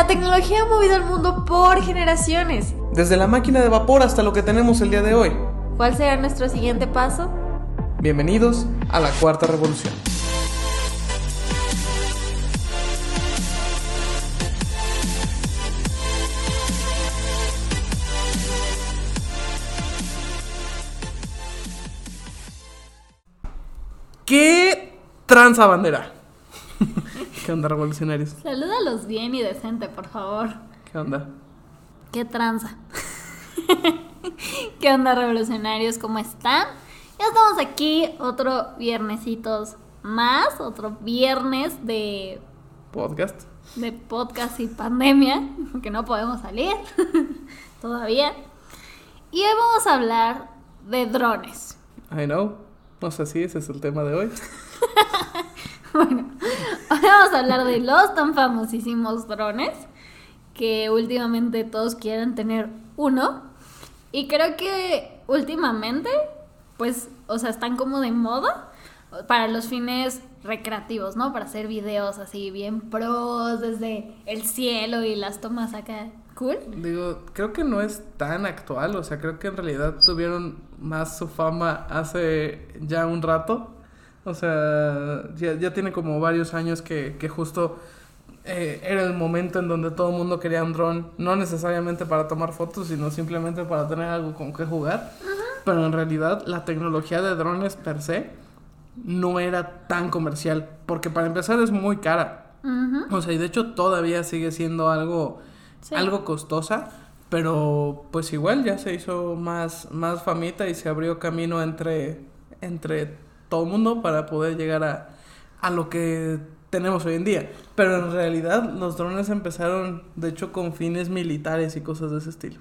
La tecnología ha movido al mundo por generaciones. Desde la máquina de vapor hasta lo que tenemos el día de hoy. ¿Cuál será nuestro siguiente paso? Bienvenidos a la cuarta revolución. ¿Qué tranza bandera? ¿Qué onda, revolucionarios? Salúdalos bien y decente, por favor. ¿Qué onda? ¿Qué tranza? ¿Qué onda, revolucionarios? ¿Cómo están? Ya estamos aquí, otro viernesitos más, otro viernes de Podcast. de podcast y pandemia, porque no podemos salir todavía. Y hoy vamos a hablar de drones. I know. No sé si ese es el tema de hoy. Bueno, hoy vamos a hablar de los tan famosísimos drones que últimamente todos quieren tener uno. Y creo que últimamente, pues, o sea, están como de moda para los fines recreativos, ¿no? Para hacer videos así bien pros desde el cielo y las tomas acá cool. Digo, creo que no es tan actual, o sea, creo que en realidad tuvieron más su fama hace ya un rato. O sea, ya, ya tiene como varios años que, que justo eh, era el momento en donde todo el mundo quería un dron, no necesariamente para tomar fotos, sino simplemente para tener algo con que jugar. Pero en realidad la tecnología de drones per se no era tan comercial, porque para empezar es muy cara. O sea, y de hecho todavía sigue siendo algo, Sí. algo costosa, pero pues igual ya se hizo más, más famita y se abrió camino entre, entre todo el mundo para poder llegar a, a lo que tenemos hoy en día. Pero en realidad los drones empezaron, de hecho, con fines militares y cosas de ese estilo.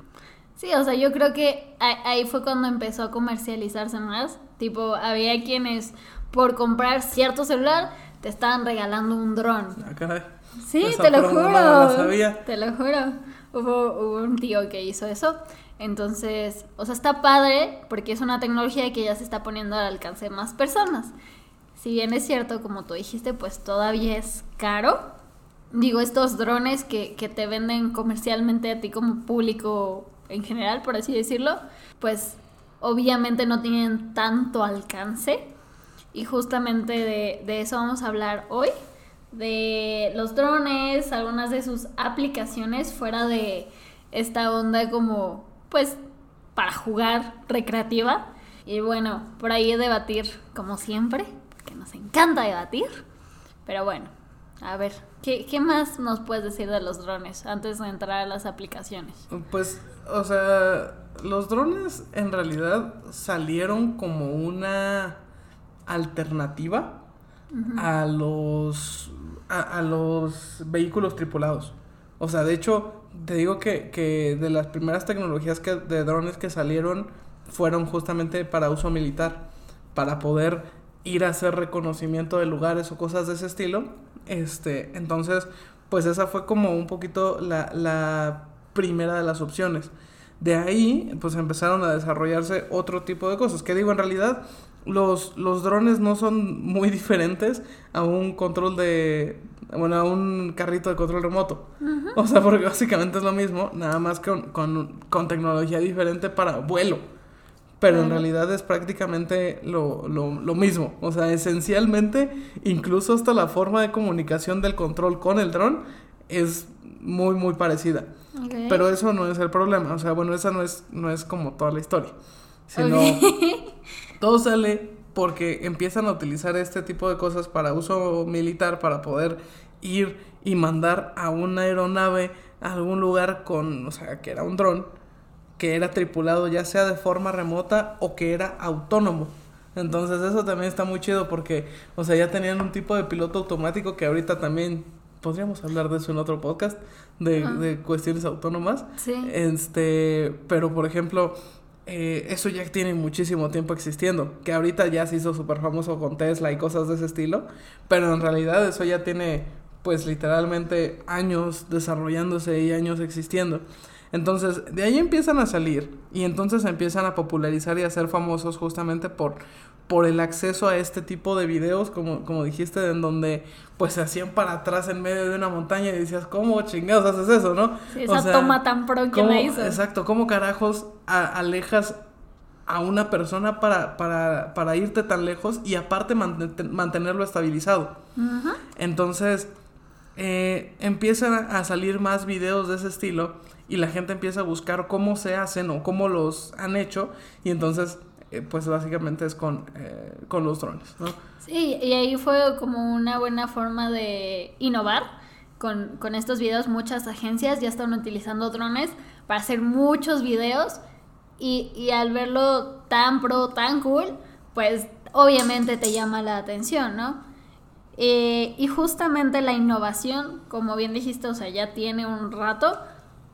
Sí, o sea, yo creo que ahí, fue cuando empezó a comercializarse más. Tipo, había quienes por comprar cierto celular te estaban regalando un dron. Ah, caray. Sí, Esa te lo juro. no la sabía. Te lo juro. Hubo, hubo un tío que hizo eso. Entonces, o sea, está padre porque es una tecnología que ya se está poniendo al alcance de más personas. Si bien es cierto, como tú dijiste, pues todavía es caro. Digo, estos drones que, que te venden comercialmente a ti como público en general, por así decirlo, pues obviamente no tienen tanto alcance. Y justamente de, de eso vamos a hablar hoy. De los drones, algunas de sus aplicaciones fuera de esta onda como, pues, para jugar recreativa. Y bueno, por ahí debatir como siempre, porque nos encanta debatir. Pero bueno, a ver, ¿qué, qué más nos puedes decir de los drones antes de entrar a las aplicaciones? Pues, o sea, los drones en realidad salieron como una alternativa a los a, a los vehículos tripulados. O sea, de hecho, te digo que, que de las primeras tecnologías que, de drones que salieron fueron justamente para uso militar, para poder ir a hacer reconocimiento de lugares o cosas de ese estilo. Este, entonces, pues esa fue como un poquito la, la primera de las opciones. De ahí, pues empezaron a desarrollarse otro tipo de cosas. Que digo, en realidad, los, los drones no son muy diferentes a un control de. Bueno, a un carrito de control remoto. O sea, porque básicamente es lo mismo, nada más con, con, con tecnología diferente para vuelo. Pero en realidad es prácticamente lo, lo, lo mismo. O sea, esencialmente, incluso hasta la forma de comunicación del control con el dron es muy, muy parecida. Pero eso no es el problema. O sea, bueno, esa no es, no es como toda la historia. Sino. todo sale porque empiezan a utilizar este tipo de cosas para uso militar, para poder ir y mandar a una aeronave a algún lugar con, o sea, que era un dron, que era tripulado ya sea de forma remota o que era autónomo. Entonces eso también está muy chido porque, o sea, ya tenían un tipo de piloto automático que ahorita también podríamos hablar de eso en otro podcast, de, de cuestiones autónomas. Sí. Este, pero por ejemplo, eh, eso ya tiene muchísimo tiempo existiendo, que ahorita ya se hizo súper famoso con Tesla y cosas de ese estilo, pero en realidad eso ya tiene pues literalmente años desarrollándose y años existiendo. Entonces, de ahí empiezan a salir y entonces empiezan a popularizar y a ser famosos justamente por por el acceso a este tipo de videos, como, como dijiste, en donde pues se hacían para atrás en medio de una montaña y decías, ¿cómo chingados haces eso, no? esa toma tan pro que la hizo. Exacto, ¿cómo carajos alejas a una persona para, para, para, irte tan lejos y aparte mantenerlo estabilizado? Entonces, eh, empiezan a salir más videos de ese estilo y la gente empieza a buscar cómo se hacen o cómo los han hecho y entonces eh, pues básicamente es con, eh, con los drones, ¿no? Sí, y ahí fue como una buena forma de innovar con, con estos videos. Muchas agencias ya están utilizando drones para hacer muchos videos y, y al verlo tan pro, tan cool, pues obviamente te llama la atención, ¿no? Eh, y justamente la innovación, como bien dijiste, o sea, ya tiene un rato,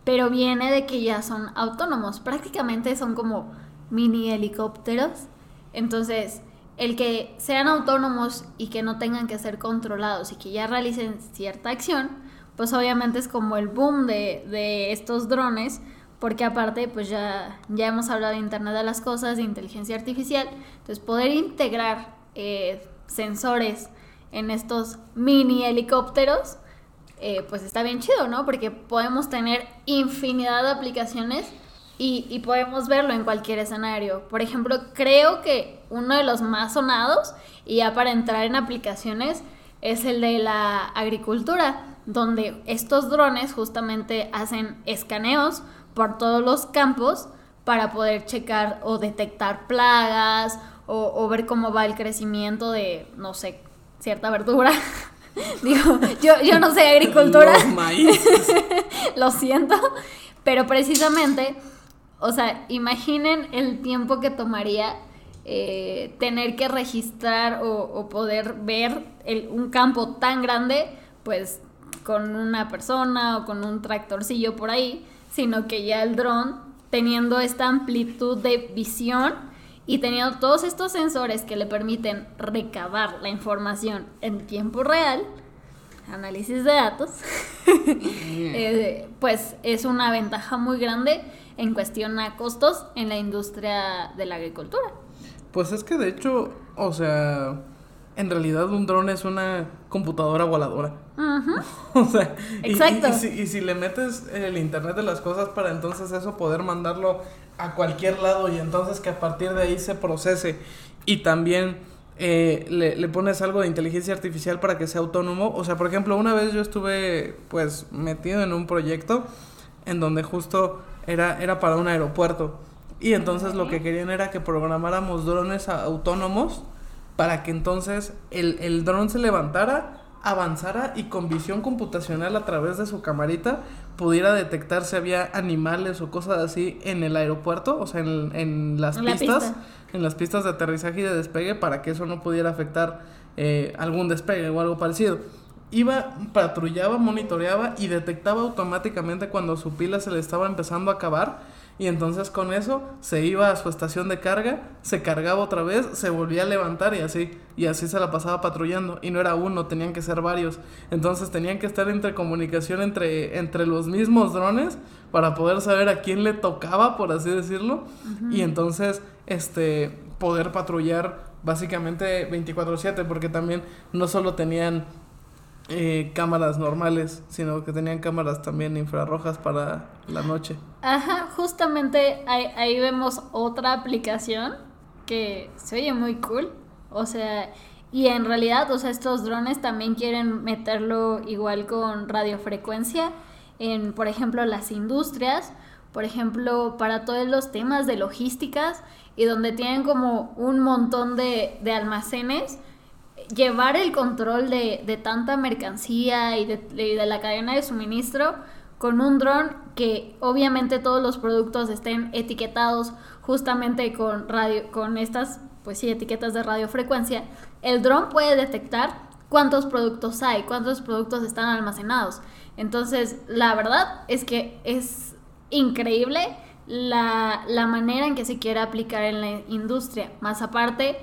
pero viene de que ya son autónomos. Prácticamente son como mini helicópteros. Entonces, el que sean autónomos y que no tengan que ser controlados y que ya realicen cierta acción, pues obviamente es como el boom de, estos drones, porque aparte pues ya, ya hemos hablado de Internet de las Cosas, de inteligencia artificial, entonces poder integrar eh, sensores en estos mini helicópteros, eh, pues está bien chido, ¿no? Porque podemos tener infinidad de aplicaciones y, podemos verlo en cualquier escenario. Por ejemplo, creo que uno de los más sonados, y ya para entrar en aplicaciones, es el de la agricultura, donde estos drones justamente hacen escaneos por todos los campos para poder checar o detectar plagas o, ver cómo va el crecimiento de, no sé, cierta verdura. Digo, yo, yo no sé agricultura. Lo siento. Pero precisamente o sea, imaginen el tiempo que tomaría eh, tener que registrar o, poder ver un campo tan grande, pues con una persona o con un tractorcillo por ahí, sino que ya el dron, teniendo esta amplitud de visión y teniendo todos estos sensores que le permiten recabar la información en tiempo real, análisis de datos, eh, pues es una ventaja muy grande en cuestión a costos en la industria de la agricultura. Pues es que de hecho, o sea, en realidad un dron es una computadora voladora. o sea, Exacto. Y, si, le metes el Internet de las cosas para entonces eso poder mandarlo a cualquier lado y entonces que a partir de ahí se procese y también eh, le, le, pones algo de inteligencia artificial para que sea autónomo. O sea, por ejemplo, una vez yo estuve pues metido en un proyecto en donde justo era, era para un aeropuerto. Y entonces lo que querían era que programáramos drones autónomos para que entonces el, el dron se levantara, avanzara y con visión computacional a través de su camarita pudiera detectar si había animales o cosas así en el aeropuerto, o sea, en, en las pistas, en las pistas de aterrizaje y de despegue para que eso no pudiera afectar eh, algún despegue o algo parecido iba, patrullaba, monitoreaba y detectaba automáticamente cuando su pila se le estaba empezando a acabar. Y entonces con eso se iba a su estación de carga, se cargaba otra vez, se volvía a levantar y así. Y así se la pasaba patrullando. Y no era uno, tenían que ser varios. Entonces tenían que estar entre comunicación entre, entre los mismos drones para poder saber a quién le tocaba, por así decirlo. Y entonces este, poder patrullar básicamente 24/7 porque también no solo tenían eh, cámaras normales, sino que tenían cámaras también infrarrojas para la noche. Ajá, justamente ahí, vemos otra aplicación que se oye muy cool. O sea, y en realidad, o sea, estos drones también quieren meterlo igual con radiofrecuencia en, por ejemplo, las industrias, por ejemplo, para todos los temas de logísticas y donde tienen como un montón de, de almacenes llevar el control de, tanta mercancía y de, la cadena de suministro con un dron que obviamente todos los productos estén etiquetados justamente con radio con estas pues sí etiquetas de radiofrecuencia el dron puede detectar cuántos productos hay cuántos productos están almacenados. Entonces la verdad es que es increíble la, la manera en que se quiere aplicar en la industria. Más aparte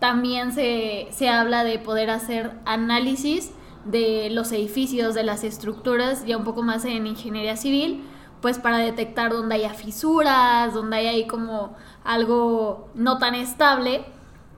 también se, se habla de poder hacer análisis de los edificios, de las estructuras, ya un poco más en ingeniería civil, pues para detectar dónde haya fisuras, donde hay ahí como algo no tan estable,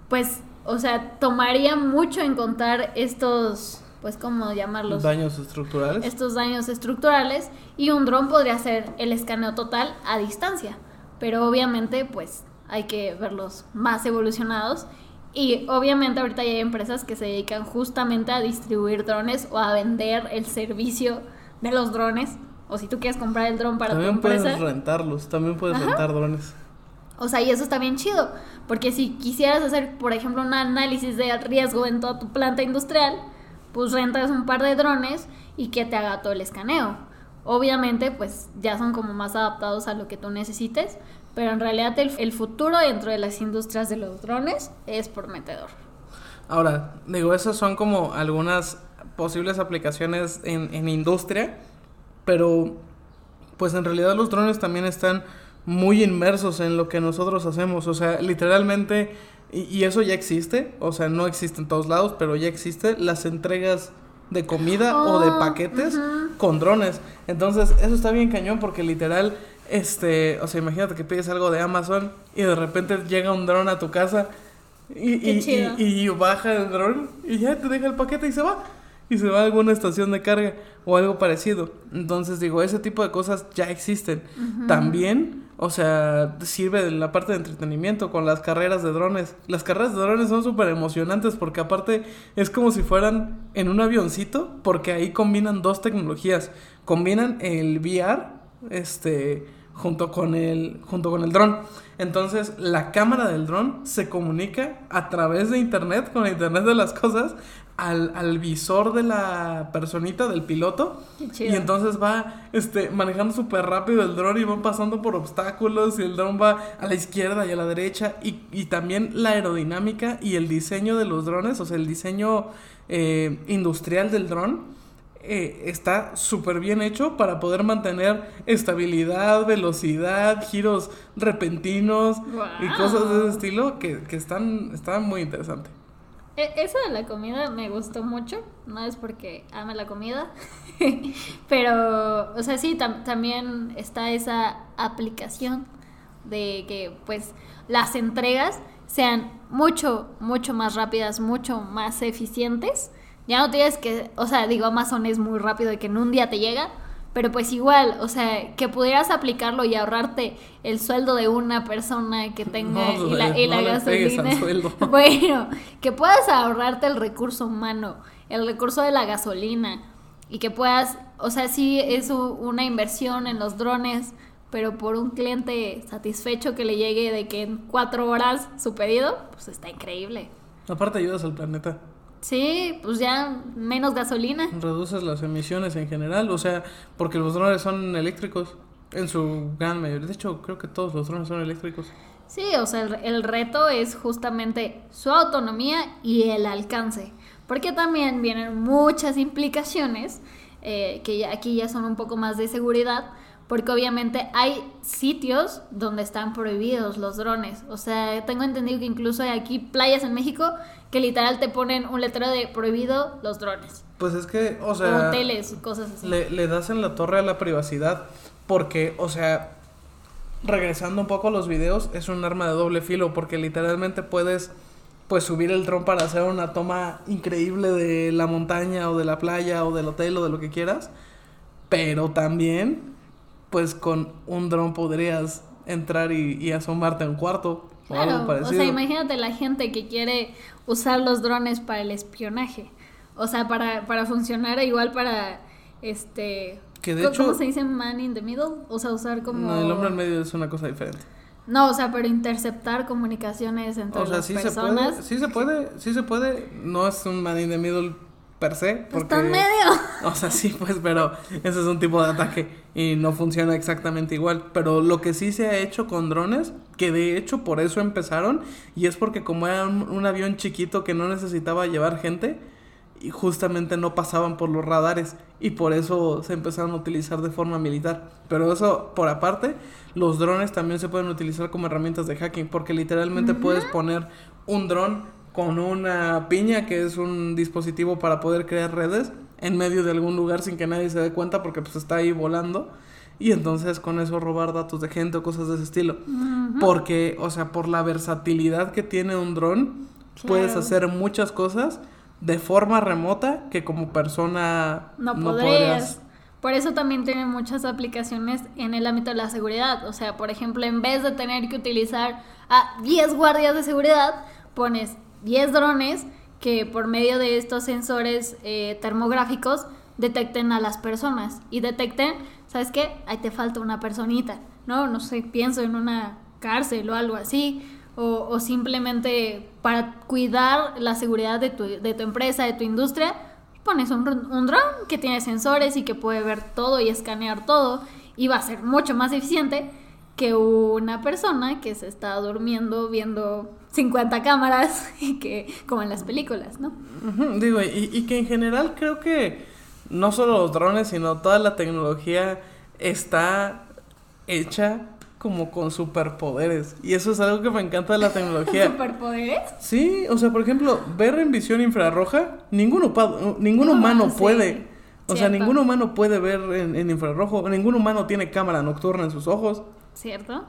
pues, o sea, tomaría mucho en contar estos, pues, ¿cómo llamarlos? Daños estructurales. Estos daños estructurales y un dron podría hacer el escaneo total a distancia, pero obviamente, pues, hay que verlos más evolucionados y obviamente ahorita ya hay empresas que se dedican justamente a distribuir drones o a vender el servicio de los drones. O si tú quieres comprar el dron para también tu empresa. puedes rentarlos, también puedes rentar drones. O sea, y eso está bien chido. Porque si quisieras hacer, por ejemplo, un análisis de riesgo en toda tu planta industrial, pues rentas un par de drones y que te haga todo el escaneo. Obviamente, pues ya son como más adaptados a lo que tú necesites, pero en realidad el, el futuro dentro de las industrias de los drones es prometedor. Ahora, digo, esas son como algunas posibles aplicaciones en, en industria, pero pues en realidad los drones también están muy inmersos en lo que nosotros hacemos, o sea, literalmente, y, y, eso ya existe, o sea, no existe en todos lados, pero ya existe las entregas de comida o de oh, paquetes con drones. Entonces, eso está bien cañón porque literal, este, o sea, imagínate que pides algo de Amazon y de repente llega un dron a tu casa y, y, y, baja el dron y ya te deja el paquete y se va. Y se va a alguna estación de carga o algo parecido. Entonces digo, ese tipo de cosas ya existen. También, o sea, sirve de la parte de entretenimiento con las carreras de drones. Las carreras de drones son súper emocionantes porque aparte es como si fueran en un avioncito porque ahí combinan dos tecnologías. Combinan el VR, este junto con el junto con el dron. Entonces, la cámara del dron se comunica a través de internet con internet de las cosas al, al visor de la personita del piloto. Y entonces va este manejando súper rápido el dron y va pasando por obstáculos y el dron va a la izquierda y a la derecha. Y, y también la aerodinámica y el diseño de los drones, o sea, el diseño eh, industrial del dron eh, está súper bien hecho para poder mantener estabilidad, velocidad, giros repentinos y cosas de ese estilo que, que están, están muy interesantes. E, eso de la comida me gustó mucho, no es porque ame la comida, pero, o sea, sí, también está esa aplicación de que pues las entregas sean mucho, mucho más rápidas, mucho más eficientes ya no tienes que, o sea, digo, Amazon es muy rápido de que en un día te llega, pero pues igual, o sea, que pudieras aplicarlo y ahorrarte el sueldo de una persona que tenga y la, y la gasolina. bueno, que puedas ahorrarte el recurso humano, el recurso de la gasolina y que puedas, o sea, sí es una inversión en los drones, pero por un cliente satisfecho que le llegue de que en cuatro horas su pedido, pues está increíble. Aparte ayudas al planeta. Sí, pues ya menos gasolina. Reduces las emisiones en general, o sea, porque los drones son eléctricos en su gran mayoría. De hecho, creo que todos los drones son eléctricos. Sí, o sea, el, reto es justamente su autonomía y el alcance. Porque también vienen muchas implicaciones eh, que aquí ya son un poco más de seguridad porque obviamente hay sitios donde están prohibidos los drones. O sea, tengo entendido que incluso hay aquí playas en México que literal te ponen un letrero de prohibido los drones. Pues es que, o sea... Hoteles, cosas así. Le, le das en la torre a la privacidad porque, o sea, regresando un poco a los videos, es un arma de doble filo porque literalmente puedes pues subir el dron para hacer una toma increíble de la montaña o de la playa o del hotel o de lo que quieras, pero también pues con un dron podrías entrar y, asomarte a un cuarto o algo parecido. O sea, imagínate la gente que quiere usar los drones para el espionaje. O sea, para, para funcionar igual para este que de hecho, ¿Cómo se dice man in the middle? O sea, usar como No, el hombre en medio es una cosa diferente. No, o sea, pero interceptar comunicaciones entre o sea, las sí personas. Se puede, sí se puede, sí se puede. No es un man in the middle per se. Porque, Está en medio. O sea, sí, pues, pero ese es un tipo de ataque y no funciona exactamente igual. Pero lo que sí se ha hecho con drones, que de hecho por eso empezaron, y es porque como era un, avión chiquito que no necesitaba llevar gente, y justamente no pasaban por los radares y por eso se empezaron a utilizar de forma militar. Pero eso por aparte, los drones también se pueden utilizar como herramientas de hacking porque literalmente puedes poner un dron con una piña, que es un dispositivo para poder crear redes en medio de algún lugar sin que nadie se dé cuenta porque pues está ahí volando. Y entonces con eso robar datos de gente o cosas de ese estilo. Porque, o sea, por la versatilidad que tiene un dron, puedes hacer muchas cosas de forma remota que como persona no, podrías. Por eso también tiene muchas aplicaciones en el ámbito de la seguridad. O sea, por ejemplo, en vez de tener que utilizar a 10 guardias de seguridad, pones 10 drones que por medio de estos sensores eh, termográficos detecten a las personas y detecten, ¿sabes qué? Ahí te falta una personita, ¿no? No sé, pienso en una cárcel o algo así, o, simplemente para cuidar la seguridad de tu, de tu empresa, de tu industria, pones un, un que tiene sensores y que puede ver todo y escanear todo y va a ser mucho más eficiente que una persona que se está durmiendo viendo 50 cámaras y que como en las películas, ¿no? digo, y, y, que en general creo que no solo los drones, sino toda la tecnología está hecha como con superpoderes. Y eso es algo que me encanta de la tecnología. ¿Superpoderes? Sí, o sea, por ejemplo, ver en visión infrarroja, ningún, ningún humano puede. O sea, ningún humano puede ver en, en, infrarrojo, ningún humano tiene cámara nocturna en sus ojos. ¿Cierto?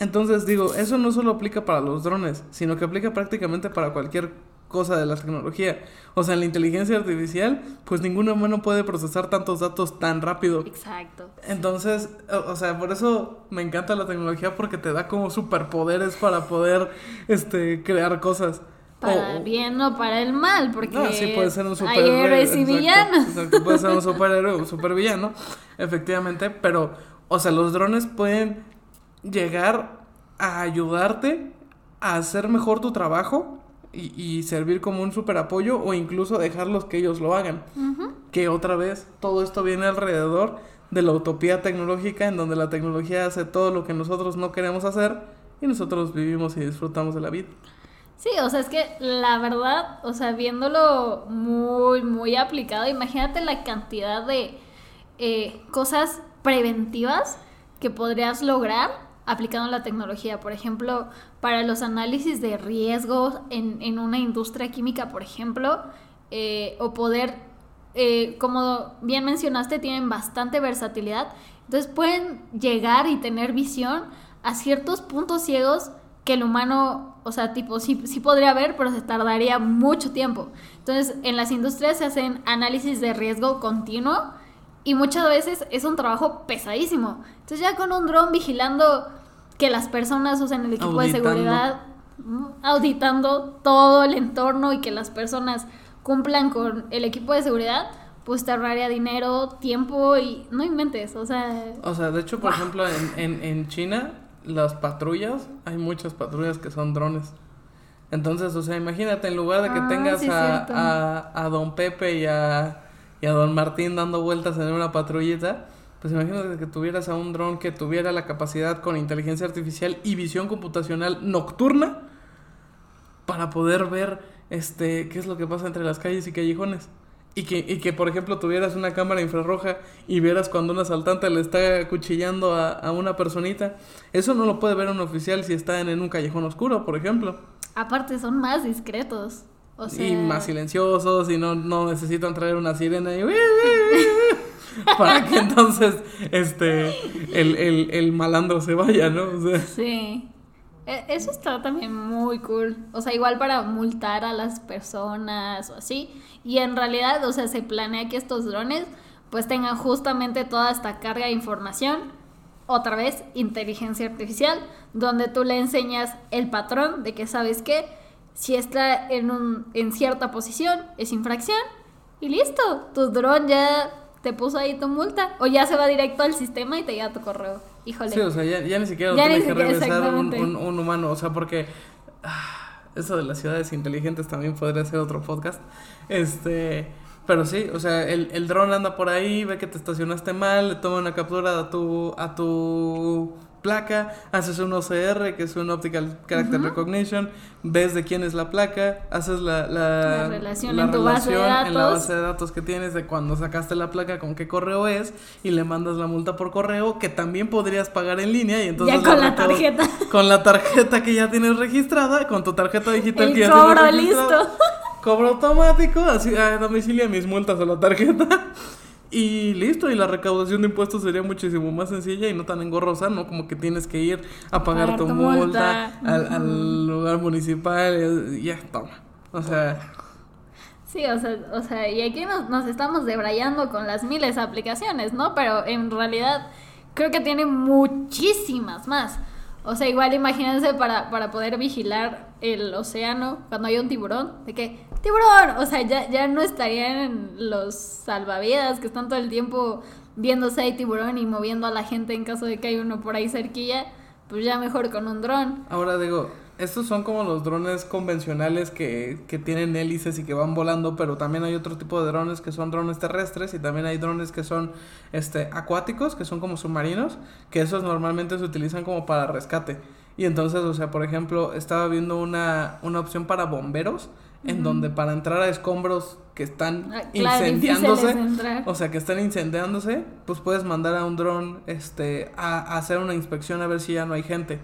Entonces digo, eso no solo aplica para los drones, sino que aplica prácticamente para cualquier cosa de la tecnología. O sea, en la inteligencia artificial, pues ningún humano puede procesar tantos datos tan rápido. Exacto. Entonces, o, sea, por eso me encanta la tecnología porque te da como superpoderes para poder este crear cosas. Para el bien o para el mal, porque no, sí, puede ser un superhéroe. Hay héroes y villanos. Exacto, puede ser un superhéroe o un supervillano, efectivamente, pero, o sea, los drones pueden llegar a ayudarte a hacer mejor tu trabajo y, servir como un super apoyo o incluso dejarlos que ellos lo hagan. Que otra vez todo esto viene alrededor de la utopía tecnológica en donde la tecnología hace todo lo que nosotros no queremos hacer y nosotros vivimos y disfrutamos de la vida. Sí, o sea, es que la verdad, o sea, viéndolo muy, muy aplicado, imagínate la cantidad de eh, cosas preventivas que podrías lograr aplicando la tecnología. Por ejemplo, para los análisis de riesgos en, una industria química, por ejemplo, eh, o poder, eh, como bien mencionaste, tienen bastante versatilidad. Entonces pueden llegar y tener visión a ciertos puntos ciegos que el humano, o sea, tipo, sí, sí podría ver, pero se tardaría mucho tiempo. Entonces, en las industrias se hacen análisis de riesgo continuo y muchas veces es un trabajo pesadísimo. Entonces ya con un dron vigilando que las personas usen el equipo de seguridad, auditando todo el entorno y que las personas cumplan con el equipo de seguridad, pues te ahorraría dinero, tiempo y no inventes, o sea... O sea, de hecho, por ejemplo, en, en, en China, las patrullas, hay muchas patrullas que son drones. Entonces, o sea, imagínate, en lugar de que ah, tengas a, a, a, Don Pepe y a, y a Don Martín dando vueltas en una patrullita, pues imagínate que tuvieras a un dron que tuviera la capacidad con inteligencia artificial y visión computacional nocturna para poder ver este qué es lo que pasa entre las calles y callejones. Y que, y que por ejemplo, tuvieras una cámara infrarroja y vieras cuando un asaltante le está cuchillando a, a una personita. Eso no lo puede ver un oficial si está en, un callejón oscuro, por ejemplo. Aparte, son más discretos. O sea... Y más silenciosos y no, no necesitan traer una sirena y... para que entonces este el, malandro se vaya, ¿no? Sí. E, eso está también muy cool. O sea, igual para multar a las personas o así. Y en realidad, o sea, se planea que estos drones pues tengan justamente toda esta carga de información. Otra vez, inteligencia artificial, donde tú le enseñas el patrón de que sabes que si está en, un, en cierta posición es infracción y listo, tu dron ya te puso ahí tu multa. O ya se va directo al sistema y te llega tu correo. Híjole. Sí, o sea, ya, ni siquiera lo tiene que regresar un, un, humano. O sea, porque ah, eso de las ciudades inteligentes también podría ser otro podcast. Este. Pero sí, o sea, el, el dron anda por ahí, ve que te estacionaste mal, le toma una captura a tu, a tu placa, haces un OCR, que es un Optical Character Recognition, ves de quién es la placa, haces la, la, relación, en, tu base de datos. en la base de datos que tienes de cuando sacaste la placa, con qué correo es, y le mandas la multa por correo, que también podrías pagar en línea, y entonces... Ya con la tarjeta. Con la tarjeta que ya tienes registrada, con tu tarjeta digital El que ya tienes listo. Cobro automático, así a domicilio mis multas a la tarjeta. Y listo, y la recaudación de impuestos sería muchísimo más sencilla y no tan engorrosa, ¿no? Como que tienes que ir a pagar tu multa, al, lugar municipal y ya, toma. O sea... Sí, o sea, o sea y aquí nos, nos estamos debrayando con las miles de aplicaciones, ¿no? Pero en realidad creo que tiene muchísimas más. O sea, igual imagínense para, para poder vigilar el océano cuando hay un tiburón, de que, tiburón, o sea, ya, ya no estarían los salvavidas que están todo el tiempo viendo si hay tiburón y moviendo a la gente en caso de que hay uno por ahí cerquilla, pues ya mejor con un dron. Ahora digo, estos son como los drones convencionales que, que, tienen hélices y que van volando, pero también hay otro tipo de drones que son drones terrestres y también hay drones que son este, acuáticos, que son como submarinos, que esos normalmente se utilizan como para rescate. Y entonces, o sea, por ejemplo, estaba viendo una, una opción para bomberos, en donde para entrar a escombros que están ah, incendiándose, o sea, que están incendiándose, pues puedes mandar a un dron este, a, a hacer una inspección a ver si ya no hay gente.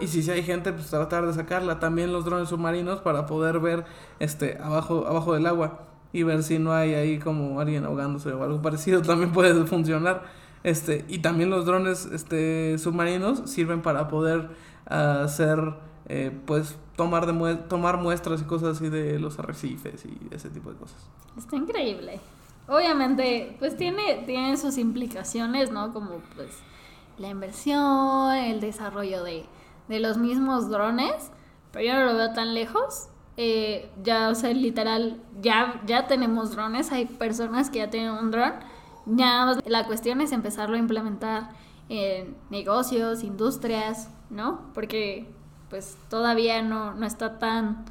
Y si, si hay gente, pues tratar de sacarla. También los drones submarinos para poder ver este abajo, abajo del agua y ver si no hay ahí como alguien ahogándose o algo parecido. También puede funcionar. Este, y también los drones este, submarinos sirven para poder hacer, eh, pues, tomar, de tomar muestras y cosas así de los arrecifes y ese tipo de cosas. Está increíble. Obviamente, pues tiene, tiene sus implicaciones, ¿no? Como, pues, la inversión, el desarrollo de, de los mismos drones, pero yo no lo veo tan lejos. Eh, ya, o sea, literal, ya, ya tenemos drones, hay personas que ya tienen un dron. Ya la cuestión es empezarlo a implementar en negocios, industrias, ¿no? Porque pues todavía no, no está tan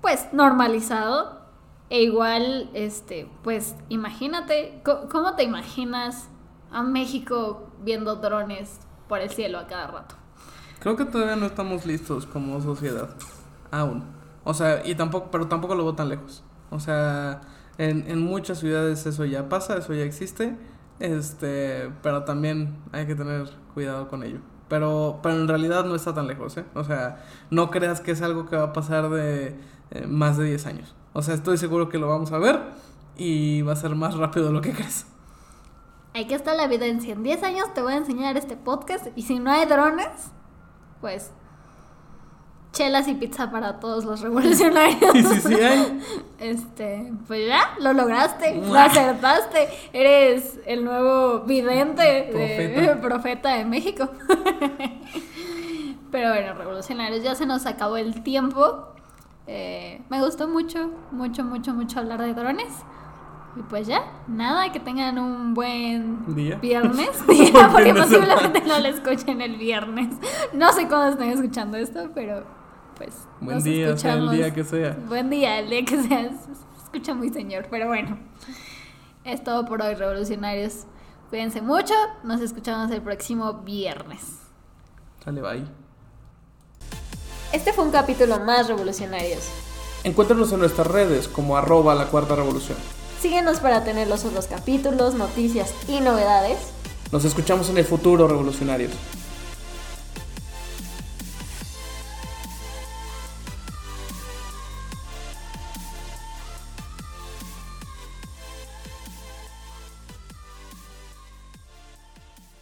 pues normalizado. E igual, este, pues imagínate, ¿cómo te imaginas a México viendo drones por el cielo a cada rato? Creo que todavía no estamos listos como sociedad. Aún. O sea, y tampoco, pero tampoco lo veo tan lejos. O sea, en, en muchas ciudades eso ya pasa, eso ya existe. Este, pero también hay que tener cuidado con ello. Pero, pero en realidad no está tan lejos, ¿eh? O sea, no creas que es algo que va a pasar de eh, más de 10 años. O sea, estoy seguro que lo vamos a ver y va a ser más rápido de lo que crees. Aquí está la evidencia. En 10 años te voy a enseñar este podcast y si no hay drones, pues chelas y pizza para todos los revolucionarios. ¿Y si sí hay? Este, pues ya, lo lograste, lo acertaste. Eres el nuevo vidente, profeta de, profeta de México. Pero bueno, revolucionarios, ya se nos acabó el tiempo. Eh, me gustó mucho, mucho, mucho, mucho hablar de drones. Y pues ya, nada, que tengan un buen día. viernes. Día, porque posiblemente no lo escuchen el viernes. No sé cuándo estén escuchando esto, pero pues. Buen día, sea el día que sea. Buen día, el día que sea. Se escucha muy señor, pero bueno. Es todo por hoy, revolucionarios. Cuídense mucho. Nos escuchamos el próximo viernes. Sale, bye. Este fue un capítulo más revolucionarios. Encuéntranos en nuestras redes como arroba la cuarta revolución. Síguenos para tener los otros capítulos, noticias y novedades. Nos escuchamos en el futuro, revolucionarios.